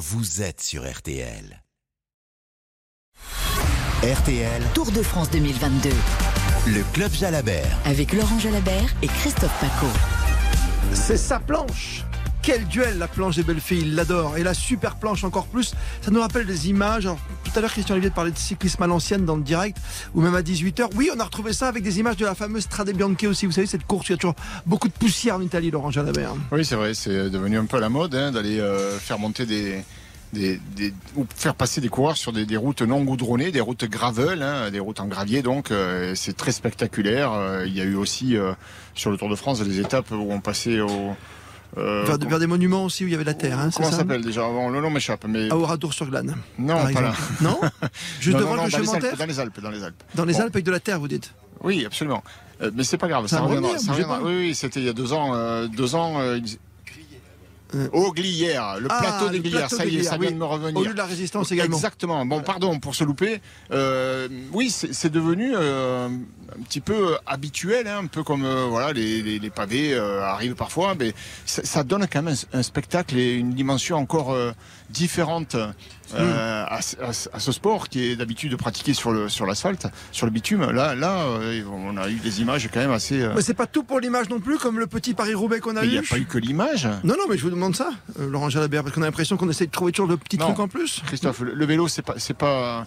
vous êtes sur RTL. RTL, Tour de France 2022 le Club Jalabert. avec Laurent Jalabert et Christophe Paco. C'est sa planche. Quel duel la planche des belles filles, il l'adore. Et la super planche encore plus. Ça nous rappelle des images. Tout à l'heure, Christian Olivier parlait de cyclisme à l'ancienne dans le direct, ou même à 18h. Oui, on a retrouvé ça avec des images de la fameuse Strade Bianche aussi. Vous savez, cette course, il y a toujours beaucoup de poussière en Italie, Laurent Jalabert. Oui, c'est vrai, c'est devenu un peu la mode hein, d'aller euh, faire monter des, ou faire passer des coureurs sur des, routes non goudronnées, des routes gravel, hein, des routes en gravier. Donc, euh, c'est très spectaculaire. Euh, il y a eu aussi sur le Tour de France des étapes où on passait au euh, Vers, vers des monuments aussi où il y avait de la terre, hein, comment ça s'appelle déjà Bon, Le nom m'échappe, mais À Oradour-sur-Glane. non, pas là. Non Juste Non, devant non, le non, dans, les chemin Alpes, dans les Alpes, dans les Alpes. Dans les Bon. Alpes avec de la terre, vous dites Oui, absolument. Euh, mais c'est pas grave, Ça reviendra. ça. Oui, oui, c'était il y a deux ans. euh, deux ans. euh, Euh. Au Glières, le Ah, plateau des le Glières, ça y est, ça vient de me Au revenir. lieu de la résistance également. Exactement. Bon, pardon pour se louper. Euh, oui, c'est c'est devenu euh, un petit peu habituel, hein, un peu comme euh, voilà les, les- les pavés euh, arrivent parfois, mais ça, ça donne quand même un, un spectacle et une dimension encore euh, différente euh, à, ce- à ce- à ce sport qui est d'habitude pratiqué sur le sur l'asphalte, sur le bitume. Là, là, euh, on a eu des images quand même assez. euh, Mais c'est pas tout pour l'image non plus, comme le petit Paris-Roubaix qu'on a mais il n'y eu. a pas eu que l'image. Non, non, mais je vous demande ça, euh, Laurent Jalabert, parce qu'on a l'impression qu'on essaie de trouver toujours le petit Non. truc en plus. Christophe, le, le vélo, c'est pas, c'est pas,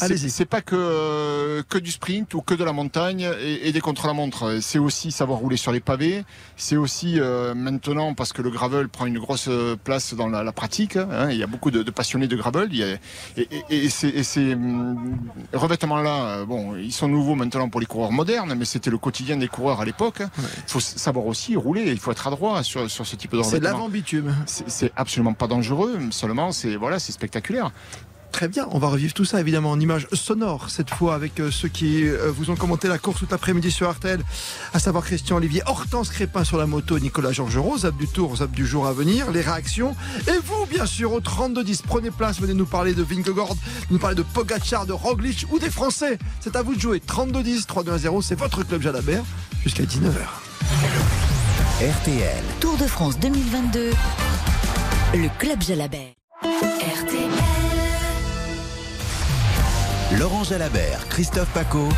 Allez-y. c'est pas que que du sprint ou que de la montagne et, et des contre-la-montre. C'est aussi savoir rouler sur les pavés. C'est aussi euh, maintenant parce que le gravel prend une grosse euh, place dans la, la pratique. hein, il y a beaucoup de, de passionnés de gravel. Il y a- et, et- et ces, hum, revêtements-là, euh, bon, ils sont nouveaux maintenant pour les coureurs modernes, mais c'était le quotidien des coureurs à l'époque. Il faut savoir aussi rouler. Il faut être adroit sur sur ce type de C'est revêtement. l'avant-bitume. C'est c'est absolument pas dangereux, seulement c'est voilà, c'est spectaculaire. Très bien, on va revivre tout ça évidemment en images sonores cette fois avec euh, ceux qui euh, vous ont commenté la course tout l'après-midi sur RTL, à savoir Christian Olivier, Hortense Crépin sur la moto, Nicolas Georgerot, Zap du Tour, Zap du jour à venir, les réactions. Et vous, bien sûr, au 32-10, prenez place, venez nous parler de Vingegaard, nous parler de Pogacar, de Roglic ou des Français. C'est à vous de jouer. 32-10, 3-2-1-0, c'est votre club Jalabert jusqu'à 19h. RTL, Tour de France 2022 le Club Jalabert. RTL. Laurent Jalabert, Christophe Paco.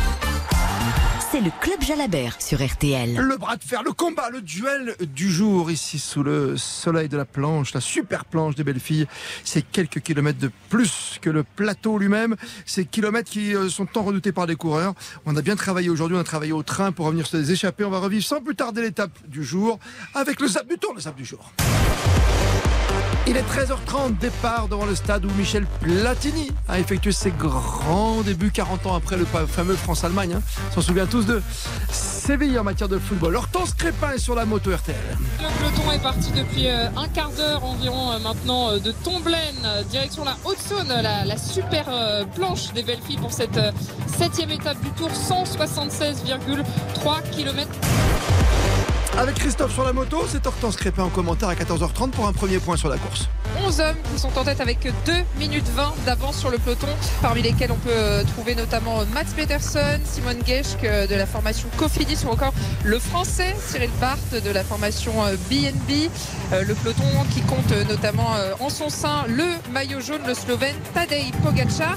C'est le Club Jalabert sur RTL. Le bras de fer, le combat, le duel du jour ici sous le soleil de la planche, la super planche des belles filles. C'est quelques kilomètres de plus que le plateau lui-même. Ces kilomètres qui euh, sont tant redoutés par les coureurs. On a bien travaillé aujourd'hui, on a travaillé au train pour revenir sur les échappées. On va revivre sans plus tarder l'étape du jour avec le zap du tour, le zap du jour. Il est 13h30, départ devant le stade où Michel Platini a effectué ses grands débuts 40 ans après le fameux France-Allemagne. hein. On s'en souvient tous de Séville en matière de football. Hortense Crépin est sur la moto RTL. Le peloton est parti depuis euh, un quart d'heure environ euh, maintenant euh, de Tomblaine, direction la Haute-Saône, la, super planche des belles filles pour cette septième étape du tour, 176,3 km. Avec Christophe sur la moto, c'est Hortense Crépin en commentaire à 14h30 pour un premier point sur la course. 11 hommes qui sont en tête avec 2 minutes 20 d'avance sur le peloton, parmi lesquels on peut euh, trouver notamment Mats Peterson, Simone Geschke euh, de la formation Cofidis ou encore le français Cyril Barth de la formation euh, BNB. Euh, Le peloton qui compte euh, notamment euh, en son sein le maillot jaune, le slovène Tadej Pogacar.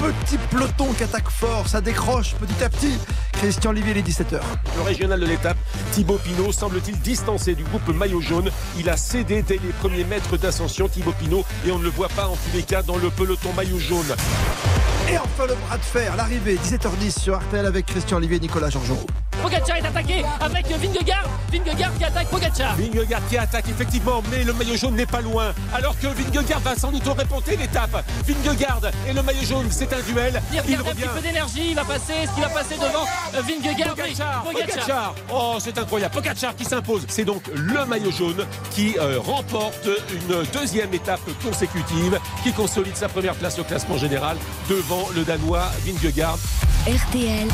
Petit peloton qui attaque fort, ça décroche petit à petit. Christian Olivier, les 17h. Le régional de l'étape, Thibaut Pinot, semble-t-il distancé du groupe maillot jaune. Il a cédé dès les premiers mètres d'ascension, Thibaut Pinot, et on ne le voit pas en tous les cas dans le peloton maillot jaune. Et enfin le bras de fer, l'arrivée, 17h10 sur RTL avec Christian Olivier et Nicolas Georgerot. Pogacar est attaqué avec Vingegaard. Vingegaard qui attaque Pogacar. Vingegaard qui attaque effectivement, mais le maillot jaune n'est pas loin. Alors que Vingegaard va sans doute remonter l'étape. Vingegaard et le maillot jaune, c'est un duel. Il Il regarde un revient. petit peu d'énergie. Il va passer. Est-ce qu'il va passer devant euh, Vingegaard Pogacar. Pogacar. Oh, c'est incroyable. Pogacar qui s'impose. C'est donc le maillot jaune qui euh, remporte une deuxième étape consécutive, qui consolide sa première place au classement général devant le Danois Vingegaard. RTL.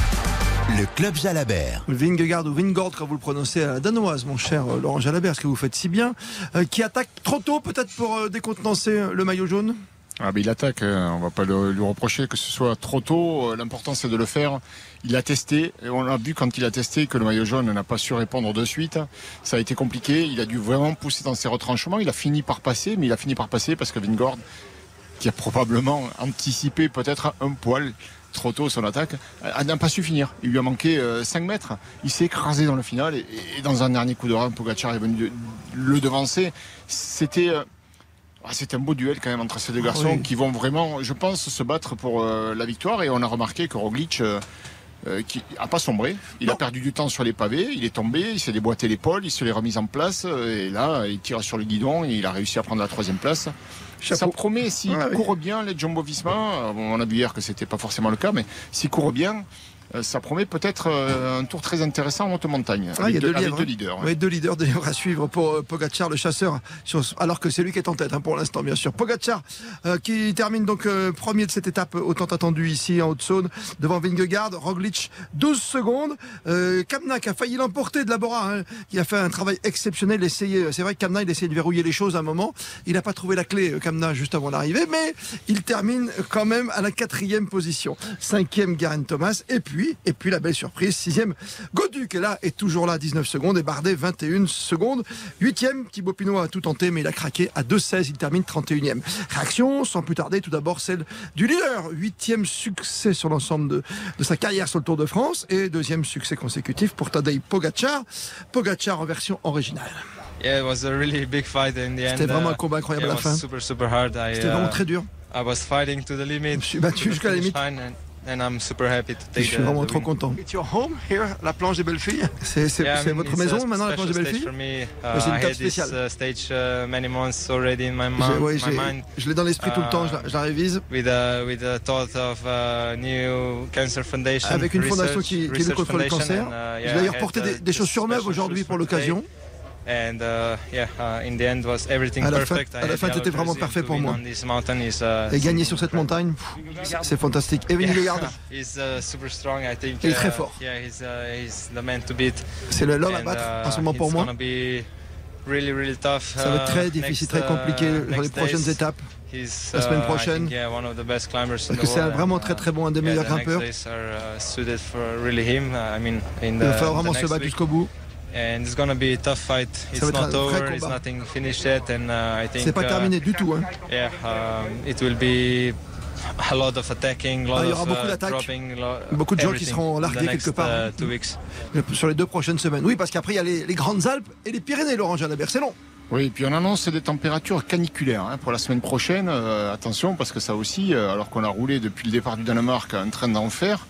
Le Club Jalabert. Vingegaard ou Vingord, quand vous le prononcez à la danoise, mon cher euh, Laurent Jalabert, ce que vous faites si bien, euh, qui attaque trop tôt peut-être pour euh, décontenancer euh, le maillot jaune? Ah ben il attaque, hein. on va pas le- lui reprocher que ce soit trop tôt. Euh, L'important c'est de le faire. Il a testé et on a vu quand il a testé que le maillot jaune n'a pas su répondre de suite. Ça a été compliqué. Il a dû vraiment pousser dans ses retranchements. Il a fini par passer, mais il a fini par passer parce que Vingord, qui a probablement anticipé peut-être un poil trop tôt son attaque, a- n'a pas su finir. Il lui a manqué 5 mètres. Il s'est écrasé dans le final et, et dans un dernier coup de rein, Pogacar est venu de- le devancer. C'était euh, ah, c'est un beau duel quand même entre ces deux garçons oui. qui vont vraiment, je pense, se battre pour euh, la victoire. Et on a remarqué que Roglic euh, euh, qui a pas sombré. Il a perdu du temps sur les pavés, il est tombé, il s'est déboîté l'épaule, il se l'est remis en place. euh, Et là, il tire sur le guidon et il a réussi à prendre la troisième place. Ça promet, s'il oui. court bien, les Jumbo Visma, euh, on a vu hier que c'était pas forcément le cas, mais s'il court bien, ça promet peut-être euh, un tour très intéressant en haute montagne. Ah, il y a deux deux leaders. ouais. Oui, deux leaders, deux à suivre pour euh, Pogacar, le chasseur, alors que c'est lui qui est en tête hein, pour l'instant, bien sûr. Pogacar euh, qui termine donc euh, premier de cette étape autant attendue ici en Haute-Saône devant Vingegaard, Roglic 12 secondes, euh, Kamna qui a failli l'emporter de la Bora, hein, qui a fait un travail exceptionnel. C'est vrai que Kamna il essayait de verrouiller les choses à un moment, il n'a pas trouvé la clé euh, Kamna juste avant l'arrivée, mais il termine quand même à la quatrième position, cinquième Garen Thomas, et puis et puis la belle surprise, sixième Godu qui est là est toujours là à 19 secondes et Bardet 21 secondes. Huitième, Thibaut Pinot a tout tenté mais il a craqué à 2,16, il termine 31e. Réaction sans plus tarder tout d'abord celle du leader. Huitième succès sur l'ensemble de, de sa carrière sur le Tour de France et deuxième succès consécutif pour Tadej Pogacar. Pogacar en version originale. Yeah, it was a really big fight in the end. C'était vraiment uh, un combat incroyable à la fin. super super hard. I, C'était vraiment uh, très dur. I was fighting to the limit. Je me suis battu jusqu'à la limite. And, I'm super happy to Et take je suis vraiment the trop win. content. It's your home here, la planche des belles filles? C'est c'est- Yeah, I c'est mean, votre it's maison a maintenant, la planche des belles filles? Uh, c'est une this spéciale. uh, stage uh, many months already in my, J'ai- mind, ouais, my j'ai- mind je l'ai dans l'esprit tout le temps, je la, Uh, révise. with a with a thought of uh, new cancer foundation. Avec une fondation research- qui, qui lutte contre le cancer. and, uh, J'ai yeah, d'ailleurs porté des, uh, chaussures neuves aujourd'hui pour today. And uh, yeah, uh, in the end was everything À la fin- perfect. I à la had fin, yellow t'étais vraiment parfait pour moi. is, uh, Et gagner sur cette montagne, c'est fantastique. Think. Il est très fort. Yeah, c'est le l'homme à battre en ce moment pour moi. gonna be really, really tough. Ça va être très difficile, next, très compliqué sur les prochaines days. étapes. La semaine prochaine. Parce que c'est vraiment très très bon, un des meilleurs grimpeurs. Il va falloir vraiment se battre jusqu'au bout. And it's gonna be a tough fight. It's va être un not vrai over. It's combat. nothing finished yet, and uh, I think. C'est pas uh, terminé du tout. hein. Yeah, um, it will be a lot of attacking, lot Ah, il y aura of beaucoup uh, d'attaques. Beaucoup de gens qui seront largués next, quelque part. uh, two weeks. Sur les deux prochaines semaines. Oui, parce qu'après, il y a les, les Grandes Alpes et les Pyrénées, Laurent Jalabert. C'est long. Oui, et puis on annonce des températures caniculaires hein, pour la semaine prochaine. Euh, attention, parce que ça aussi, euh, alors qu'on a roulé depuis le départ du Danemark un train d'enfer,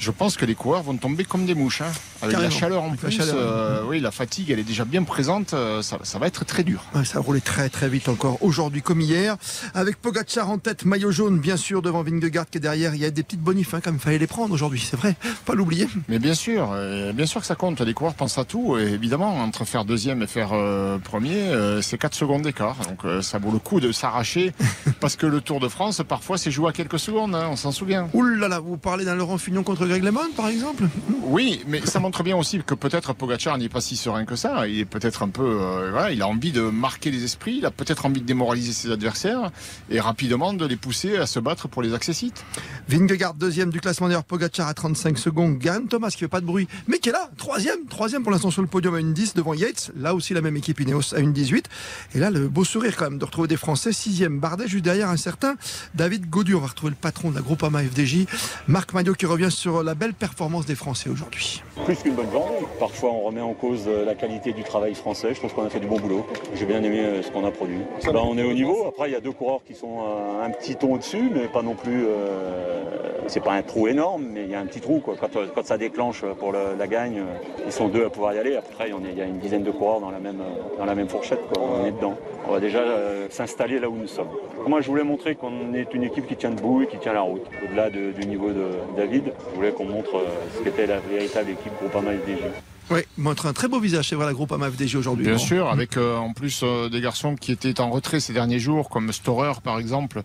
je pense que les coureurs vont tomber comme des mouches. hein. Avec la chaleur en Avec la plus, chaleur. euh, oui, la fatigue, elle est déjà bien présente. euh, ça, ça va être très dur. Ouais, ça a roulé très très vite encore aujourd'hui comme hier. Avec Pogacar en tête, maillot jaune bien sûr devant Vingegaard qui est derrière. Il y a des petites bonifs hein, quand même, fallait les prendre aujourd'hui, c'est vrai, pas l'oublier. Mais bien sûr, euh, bien sûr que ça compte. Les coureurs pensent à tout. Et évidemment, entre faire deuxième et faire euh, premier, c'est 4 secondes d'écart. Donc ça vaut le coup de s'arracher. parce que le Tour de France, parfois, c'est joué à quelques secondes. hein, on s'en souvient. Ouh là là, vous parlez d'un Laurent Fignon contre Greg LeMond par exemple? Oui, mais ça montre bien aussi que peut-être Pogacar n'est pas si serein que ça. Il est peut-être un peu, euh, voilà, il a envie de marquer les esprits. Il a peut-être envie de démoraliser ses adversaires et rapidement de les pousser à se battre pour les accessites. Vingegaard deuxième du classement d'ailleurs, Pogacar à 35 secondes, Garen Thomas qui fait pas de bruit, mais qui est là, troisième, troisième pour l'instant sur le podium à une 10 devant Yates, là aussi la même équipe Ineos à une 18. Et là le beau sourire quand même de retrouver des Français, sixième Bardet juste derrière un certain David Gaudu. On va retrouver le patron de la Groupama FDJ, Marc Maillot qui revient sur la belle performance des Français aujourd'hui. Plus qu'une bonne journée. Parfois, on remet en cause euh, la qualité du travail français. Je trouve qu'on a fait du bon boulot. J'ai bien aimé euh, ce qu'on a produit. Là, on est au niveau. Après, il y a deux coureurs qui sont euh, un petit ton au-dessus, mais pas non plus. euh, c'est pas un trou énorme, mais il y a un petit trou. Quoi. Quand, quand ça déclenche pour le- la gagne, ils sont deux à pouvoir y aller. Après, on est- il y a une dizaine de coureurs dans la même, dans la même fourchette. Quoi. On est dedans. On va déjà euh, s'installer là où nous sommes. Moi, je voulais montrer qu'on est une équipe qui tient debout et qui tient la route. Au-delà de- du niveau de David, je voulais qu'on montre ce qu'était la véritable équipe Groupama FDJ. Oui, montre un très beau visage, c'est vrai la Groupama FDJ aujourd'hui. Bien sûr, avec euh, en plus euh, des garçons qui étaient en retrait ces derniers jours, comme Storer par exemple,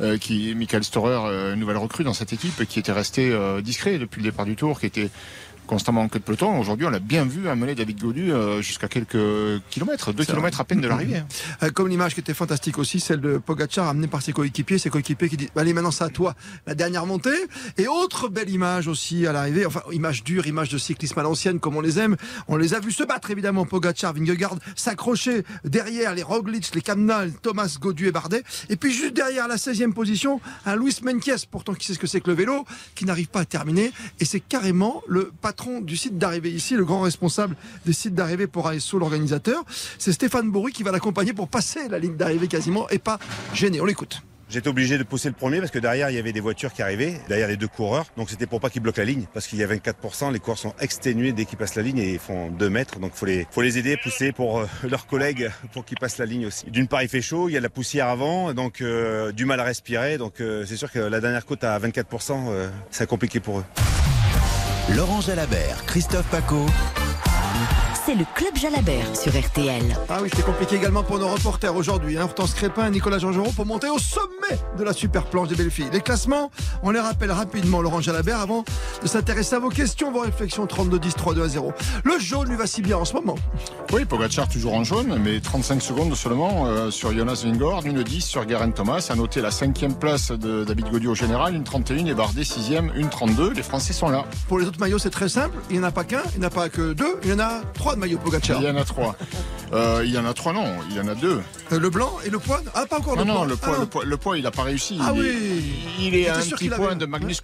euh, qui Michael Storer, euh, nouvelle recrue dans cette équipe, qui était resté euh, discret depuis le départ du Tour, qui était constamment en queue de peloton. Aujourd'hui, on l'a bien vu amener David Godu euh, jusqu'à quelques kilomètres, deux kilomètres à peine de l'arrivée. Euh, Comme l'image qui était fantastique aussi, celle de Pogacar amené par ses coéquipiers, ses coéquipiers qui disent allez maintenant c'est à toi la dernière montée. Et autre belle image aussi à l'arrivée, enfin image dure, image de cyclisme à l'ancienne comme on les aime. On les a vus se battre évidemment, Pogacar, Vingegaard, s'accrocher derrière les Roglic, les Kamna, Thomas, Godu et Bardet. Et puis juste derrière la 16e position, un Luis Menkes, pourtant qui sait ce que c'est que le vélo, qui n'arrive pas à terminer. Et c'est carrément le patron du site d'arrivée ici, le grand responsable des sites d'arrivée pour ASO, l'organisateur. C'est Stéphane Bourru qui va l'accompagner pour passer la ligne d'arrivée quasiment et pas gêner. On l'écoute. J'étais obligé de pousser le premier parce que derrière il y avait des voitures qui arrivaient, derrière les deux coureurs. Donc c'était pour pas qu'ils bloquent la ligne parce qu'il y a 24%. Les coureurs sont exténués dès qu'ils passent la ligne et ils font 2 mètres. Donc faut les, faut les aider, pousser pour euh, leurs collègues pour qu'ils passent la ligne aussi. D'une part il fait chaud, il y a de la poussière avant, donc euh, du mal à respirer. Donc euh, c'est sûr que la dernière côte à 24%, euh, c'est compliqué pour eux. Laurent Jalabert, Christophe Paco. C'est le Club Jalabert sur RTL. Ah oui, c'était compliqué également pour nos reporters aujourd'hui. Hein. Hortense Crépin et Nicolas Georgerot pour monter au sommet de la super planche des belles filles. Les classements, on les rappelle rapidement, Laurent Jalabert, avant de s'intéresser à vos questions, vos réflexions 32-10, 3-2 à 0. Le jaune lui va si bien en ce moment. Oui, Pogacar toujours en jaune, mais 35 secondes seulement euh, sur Jonas Vingord, une 10 sur Garen Thomas. À noter la cinquième place de David Gaudu au général, une 31 et Bardet sixième, une 32. Les Français sont là. Pour les autres maillots, c'est très simple. Il n'y en a pas qu'un, il n'y en a pas que deux, il y en a trois de maillots Pogacar. Il y en a trois. Euh, il y en a trois, non, il y en a deux. Euh, le blanc et le poids Ah, pas encore Non, le non, poids. le poids, Ah, le poids, le poids, il n'a pas réussi. Ah il, oui. est, il est à un petit point de Magnus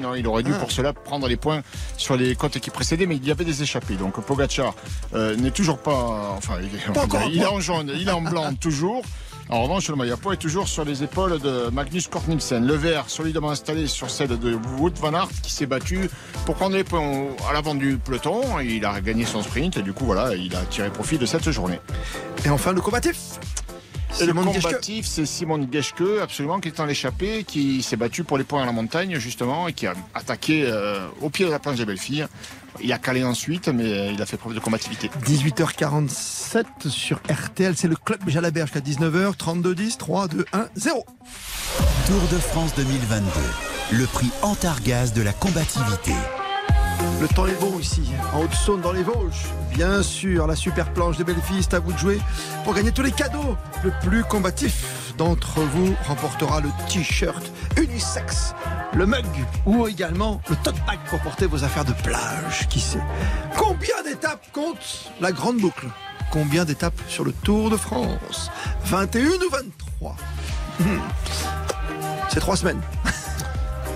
non, il aurait dû Ah. pour cela prendre les points sur les côtes qui précédaient, mais il y avait des échappées. Donc Pogacar euh, n'est toujours pas. Enfin, il est, Pas encore en il est en jaune, il est en blanc toujours. En revanche, le maillot est toujours sur les épaules de Magnus Cort Nielsen. Le vert solidement installé sur celle de Wout van Aert qui s'est battu pour prendre les points à l'avant du peloton. Il a gagné son sprint et du coup, voilà, il a tiré profit de cette journée. Et enfin, le combatif. Et le Simon combatif, c'est Simon Geschke, absolument, qui est en l'échappée, qui s'est battu pour les points à la montagne, justement, et qui a attaqué euh, au pied de la planche des belles filles. Il a calé ensuite, mais il a fait preuve de combativité. 18h47 sur RTL, c'est le club Jalabert jusqu'à 19h, 32 10, 3, 2, 1, 0. Tour de France 2022. Le prix Antargaz de la combativité. Le temps est bon ici, en Haute-Saône, dans les Vosges. Bien sûr, la super planche filles, c'est à vous de jouer pour gagner tous les cadeaux. Le plus combatif d'entre vous remportera le t-shirt unisex, le mug ou également le tote bag pour porter vos affaires de plage. Qui sait Combien d'étapes compte la grande boucle? Combien d'étapes sur le Tour de France? 21 ou 23 Hmm. C'est trois semaines.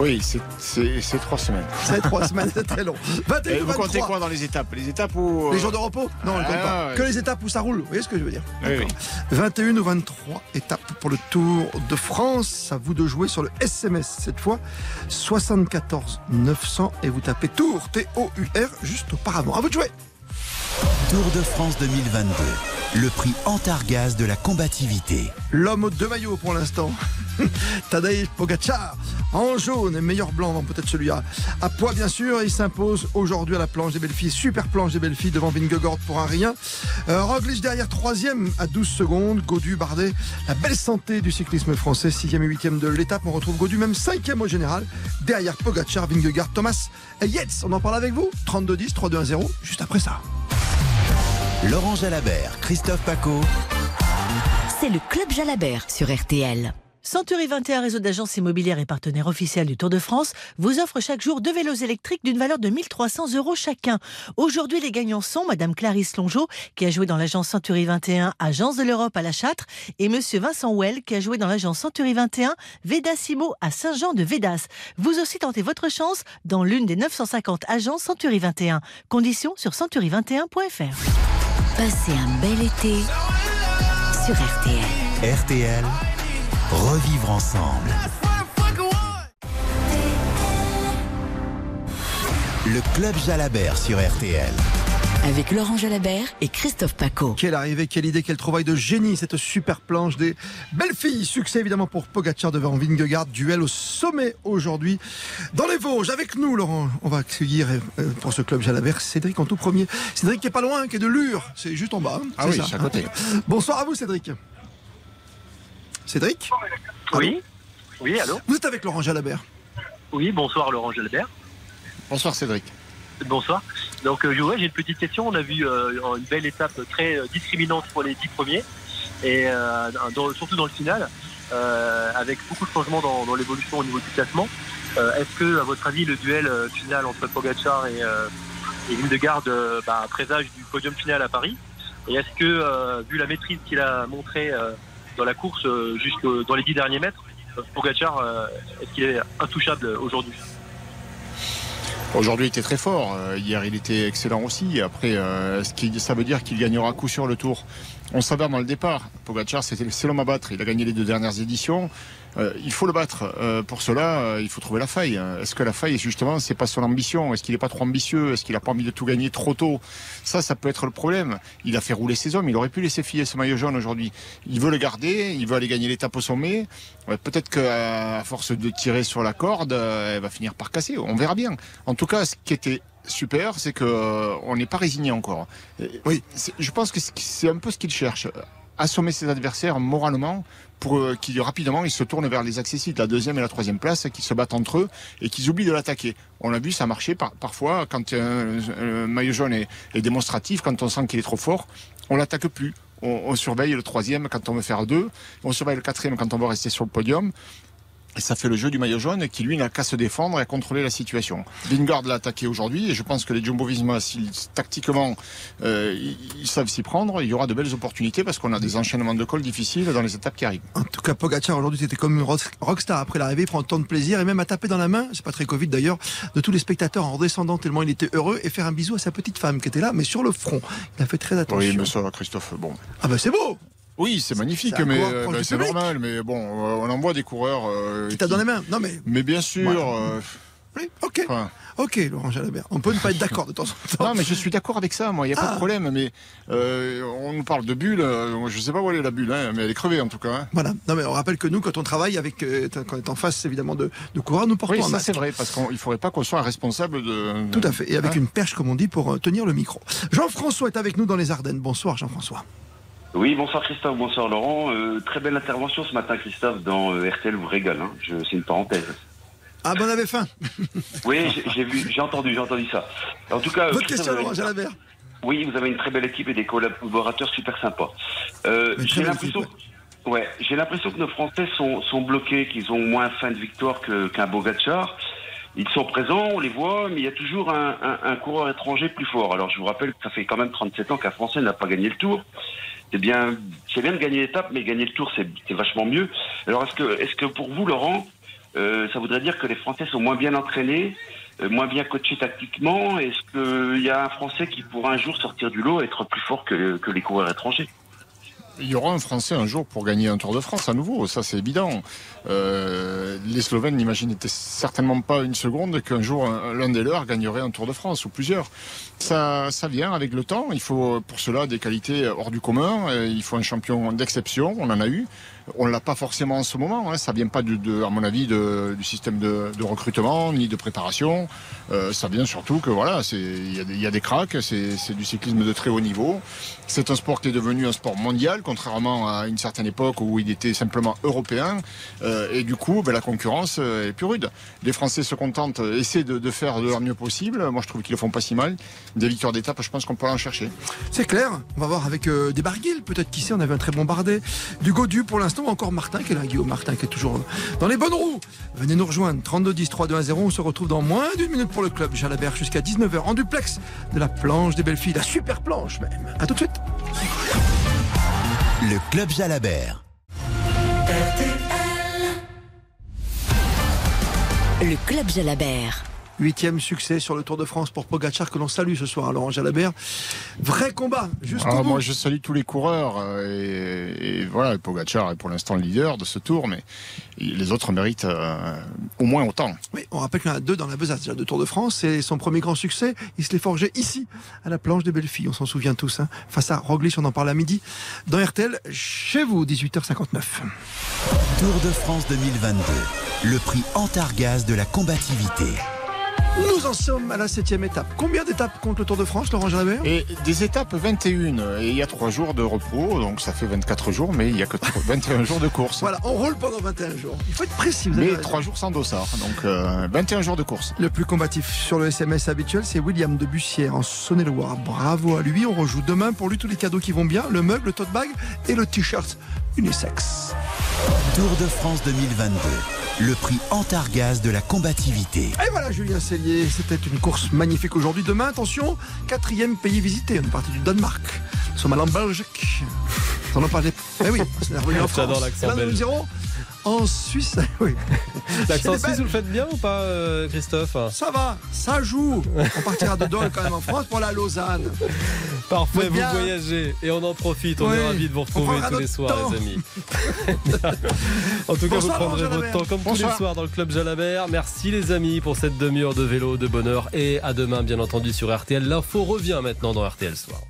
Oui, c'est- trois semaines. C'est trois semaines, c'est très long. 21 Et ou vous comptez 23 quoi dans les étapes? Les étapes où. euh, Les jours de repos? Non, on ne compte Ah, pas. ouais. Que les étapes où ça roule. Vous voyez ce que je veux dire? Oui, D'accord. 21 ou 23 étapes pour le Tour de France. À vous de jouer sur le SMS cette fois. 74 900 et vous tapez Tour, T-O-U-R, juste auparavant. À vous de jouer. Tour de France 2022. Le prix Antargaz de la combativité. L'homme aux deux maillots pour l'instant. Tadej Pogacar en jaune et meilleur blanc peut-être celui à, à poids bien sûr. Il s'impose aujourd'hui à la planche des belles filles. Super planche des belles filles devant Vingegaard pour un rien. Euh, Roglic derrière troisième à 12 secondes. Godu, Bardet, la belle santé du cyclisme français. Sixième et huitième de l'étape. On retrouve Godu même cinquième au général. Derrière Pogacar, Vingegaard, Thomas et Yates. On en parle avec vous. 32-10, 3-2-1-0 juste après ça. Laurent Jalabert, Christophe Paco. C'est le Club Jalabert sur RTL. Century 21 Réseau d'agences immobilières et partenaire officiel du Tour de France vous offre chaque jour deux vélos électriques d'une valeur de 1300 euros chacun. Aujourd'hui, les gagnants sont Madame Clarisse Longeau, qui a joué dans l'agence Century 21 Agence de l'Europe à La Châtre, et Monsieur Vincent Well, qui a joué dans l'agence Century 21 Védasimo à Saint-Jean de Védas. Vous aussi tentez votre chance dans l'une des 950 agences Century 21. Conditions sur century21.fr. Passez un bel été sur RTL. RTL. Revivre ensemble. Le club Jalabert sur RTL. Avec Laurent Jalabert et Christophe Paco. Quelle arrivée, quelle idée, quel travail de génie, cette super planche des belles filles. Succès évidemment pour Pogacar devant Vingegaard. Duel au sommet aujourd'hui dans les Vosges. Avec nous, Laurent, on va accueillir euh, pour ce club Jalabert Cédric en tout premier. Cédric qui est pas loin, qui est de Lure. C'est juste en bas. hein, Ah oui, ça, à côté. hein. Bonsoir à vous, Cédric. Cédric Oui Oui, allô Vous êtes avec Laurent Jalabert. Oui, bonsoir Laurent Jalbert. Bonsoir Cédric. Bonsoir. Donc, euh, j'ai une petite question. On a vu euh, une belle étape très euh, discriminante pour les dix premiers, et euh, dans- surtout dans le final, euh, avec beaucoup de changements dans, dans l'évolution au niveau du classement. Euh, Est-ce que, à votre avis, le duel euh, final entre Pogacar et, euh, et euh, bah, présage du podium final à Paris? Et est-ce que, euh, vu la maîtrise qu'il a montrée euh, dans la course euh, jusque dans les dix derniers mètres, Pogacar, euh, est-ce qu'il est intouchable aujourd'hui? Aujourd'hui, il était très fort. Euh, Hier, il était excellent aussi. Après, qu'il- ça veut dire qu'il gagnera coup sur le tour? On savait avant le départ. Pogacar, c'était l'homme à battre. Il a gagné les deux dernières éditions. Euh, il faut le battre. Euh, pour cela, euh, il faut trouver la faille. Est-ce que la faille, justement, c'est pas son ambition? Est-ce qu'il n'est pas trop ambitieux? Est-ce qu'il a pas envie de tout gagner trop tôt? Ça, ça peut être le problème. Il a fait rouler ses hommes. Il aurait pu laisser filer ce maillot jaune aujourd'hui. Il veut le garder. Il veut aller gagner l'étape au sommet. Ouais, Peut-être qu'à force de tirer sur la corde, elle va finir par casser. On verra bien. En tout cas, ce qui était super, c'est que on n'est pas résigné encore. Oui, je pense que c'est un peu ce qu'il cherche. Assommer ses adversaires moralement pour euh, qu'ils rapidement ils se tournent vers les accessibles, la deuxième et la troisième place, qu'ils se battent entre eux et qu'ils oublient de l'attaquer. On l'a vu, ça a marché par- parfois quand un, maillot jaune est, démonstratif, quand on sent qu'il est trop fort, on l'attaque plus. On surveille le troisième quand on veut faire deux, on surveille le quatrième quand on veut rester sur le podium. Et ça fait le jeu du maillot jaune qui, lui, n'a qu'à se défendre et à contrôler la situation. Lingard l'a attaqué aujourd'hui et je pense que les Jumbo Visma, s'ils, tactiquement, euh, ils, savent s'y prendre, il y aura de belles opportunités parce qu'on a des enchaînements de cols difficiles dans les étapes qui arrivent. En tout cas, Pogacar aujourd'hui c'était comme une rock- rockstar après l'arrivée, il prend tant de plaisir et même à taper dans la main, c'est pas très Covid d'ailleurs, de tous les spectateurs en redescendant tellement il était heureux et faire un bisou à sa petite femme qui était là, mais sur le front. Il a fait très attention. Oui, mais ça, Christophe, bon. Ah bah c'est beau Oui, c'est magnifique, mais euh, du c'est normal. Mais bon, euh, on envoie des coureurs. euh, Qui t'a dans les mains Non mais. Mais bien sûr. Voilà. euh, Oui, ok. Ok, Laurent Jalabert. On peut ne pas être d'accord de temps en temps. Non, mais je suis d'accord avec ça, moi, il n'y a pas Ah. de problème. Mais euh, on nous parle de bulle, euh, je sais pas où elle est la bulle, hein, mais elle est crevée en tout cas. hein. Voilà. Non mais on rappelle que nous, quand on travaille avec, euh, quand on est en face évidemment de, de coureurs, nous portons Oui, un ça c'est vrai, parce qu'il ne faudrait pas qu'on soit un responsable de. Tout à fait. Et avec Hein une perche, comme on dit, pour tenir le micro. Jean-François est avec nous dans les Ardennes. Bonsoir, Jean-François. Oui, bonsoir Christophe, bonsoir Laurent. Euh, très belle intervention ce matin Christophe dans euh, RTL vous régale. Hein. Je- C'est une parenthèse. Ah, bon, on avait faim. Oui, j'ai- vu, j'ai entendu, j'ai entendu ça. En tout cas, Votre Christophe, question, Laurent Jalabert. Oui, vous avez une très belle équipe et des collaborateurs super sympas. Euh, j'ai l'impression, ouais, j'ai l'impression que nos Français sont, sont bloqués, qu'ils ont moins faim de victoire que- qu'un Bogacar. Ils sont présents, on les voit, mais il y a toujours un, coureur étranger plus fort. Alors je vous rappelle que ça fait quand même 37 ans qu'un Français n'a pas gagné le Tour. C'est bien, c'est bien de gagner l'étape, mais gagner le Tour, c'est vachement mieux. Alors est-ce que, est-ce que pour vous, Laurent, euh, ça voudrait dire que les Français sont moins bien entraînés, euh, moins bien coachés tactiquement? Est-ce qu'il y a un Français qui pourra un jour sortir du lot et être plus fort que les coureurs étrangers? Il y aura un Français un jour pour gagner un Tour de France à nouveau, ça c'est évident. Euh, les Slovènes n'imaginaient certainement pas une seconde qu'un jour un- l'un des leurs gagnerait un Tour de France ou plusieurs. Ça, vient avec le temps. Il faut pour cela des qualités hors du commun. Euh, Il faut un champion d'exception. On en a eu. On l'a pas forcément en ce moment. Hein. Ça vient pas à mon avis du système de, recrutement ni de préparation. Euh, ça vient surtout que voilà, il y, a des- cracks. C'est du cyclisme de très haut niveau. C'est un sport qui est devenu un sport mondial, contrairement à une certaine époque où il était simplement européen. Euh, et du coup, ben, la concurrence est plus rude. Les Français se contentent, essaient de, de faire de leur mieux possible. Moi, je trouve qu'ils le font pas si mal. Des victoires d'étape, je pense qu'on peut en chercher. C'est clair. On va voir avec euh, des Barguil, peut-être qui sait. On avait un très bon Bardet. Du Godu pour l'instant, ou encore Martin qui est là, Guillaume Martin qui est toujours euh, dans les bonnes roues. Venez nous rejoindre. 32 10 3 2 1 0. On se retrouve dans moins d'une minute pour le club Jalabert jusqu'à 19h en duplex de la planche des belles filles, la super planche même. À tout de suite. Le Club Jalabert. Le Club Jalabert. Huitième succès sur le Tour de France pour Pogacar que l'on salue ce soir, Laurent Jalabert. Vrai combat, jusqu'au Ah, moi, je salue tous les coureurs. euh, et, et voilà, Pogacar est pour l'instant le leader de ce tour, mais les autres méritent euh, au moins autant. Oui, on rappelle qu'il y en a deux dans la besace déjà de Tour de France. C'est son premier grand succès. Il se l'est forgé ici, à la planche des belles filles. On s'en souvient tous. hein. Face à Roglic, on en parle à midi. Dans RTL, chez vous, 18h59. Tour de France 2022. Le prix Antargaz de la combativité. Nous en sommes à la septième étape. Combien d'étapes compte le Tour de France, Laurent Jalabert Et des étapes 21. Et il y a 3 jours de repos, donc ça fait 24 jours, mais il n'y a que 21 jours de course. Voilà, on roule pendant 21 jours. Il faut être précis. Vous avez Mais raison. 3 jours sans dossard, donc euh, 21 jours de course. Le plus combatif sur le SMS habituel, c'est William de Bussière en Saône-et-Loire. Bravo à lui. On rejoue demain pour lui tous les cadeaux qui vont bien le mug, le tote bag et le t-shirt unisex. Tour de France 2022. Le prix Antargaz de la combativité. Et voilà Julien Cellier, c'était une course magnifique aujourd'hui. Demain, attention, quatrième pays visité. On est parti du Danemark. Nous sommes allés en Belgique. On en parlait. Eh oui, c'est revenu en France. J'adore l'accent Là, nous belge. En Suisse. Oui. L'accent suisse, vous le faites bien ou pas, euh, Christophe? Ça va, ça joue. On partira de Dole quand même en France pour la Lausanne. Parfait, vous voyagez et on en profite. On Oui. est ravis de vous retrouver tous les soirs, temps. les amis. en tout cas, Bonsoir, vous prendrez votre temps comme tous les soirs dans le Club Jalabert. Merci, les amis, pour cette demi-heure de vélo, de bonheur. Et à demain, bien entendu, sur RTL. L'info revient maintenant dans RTL Soir.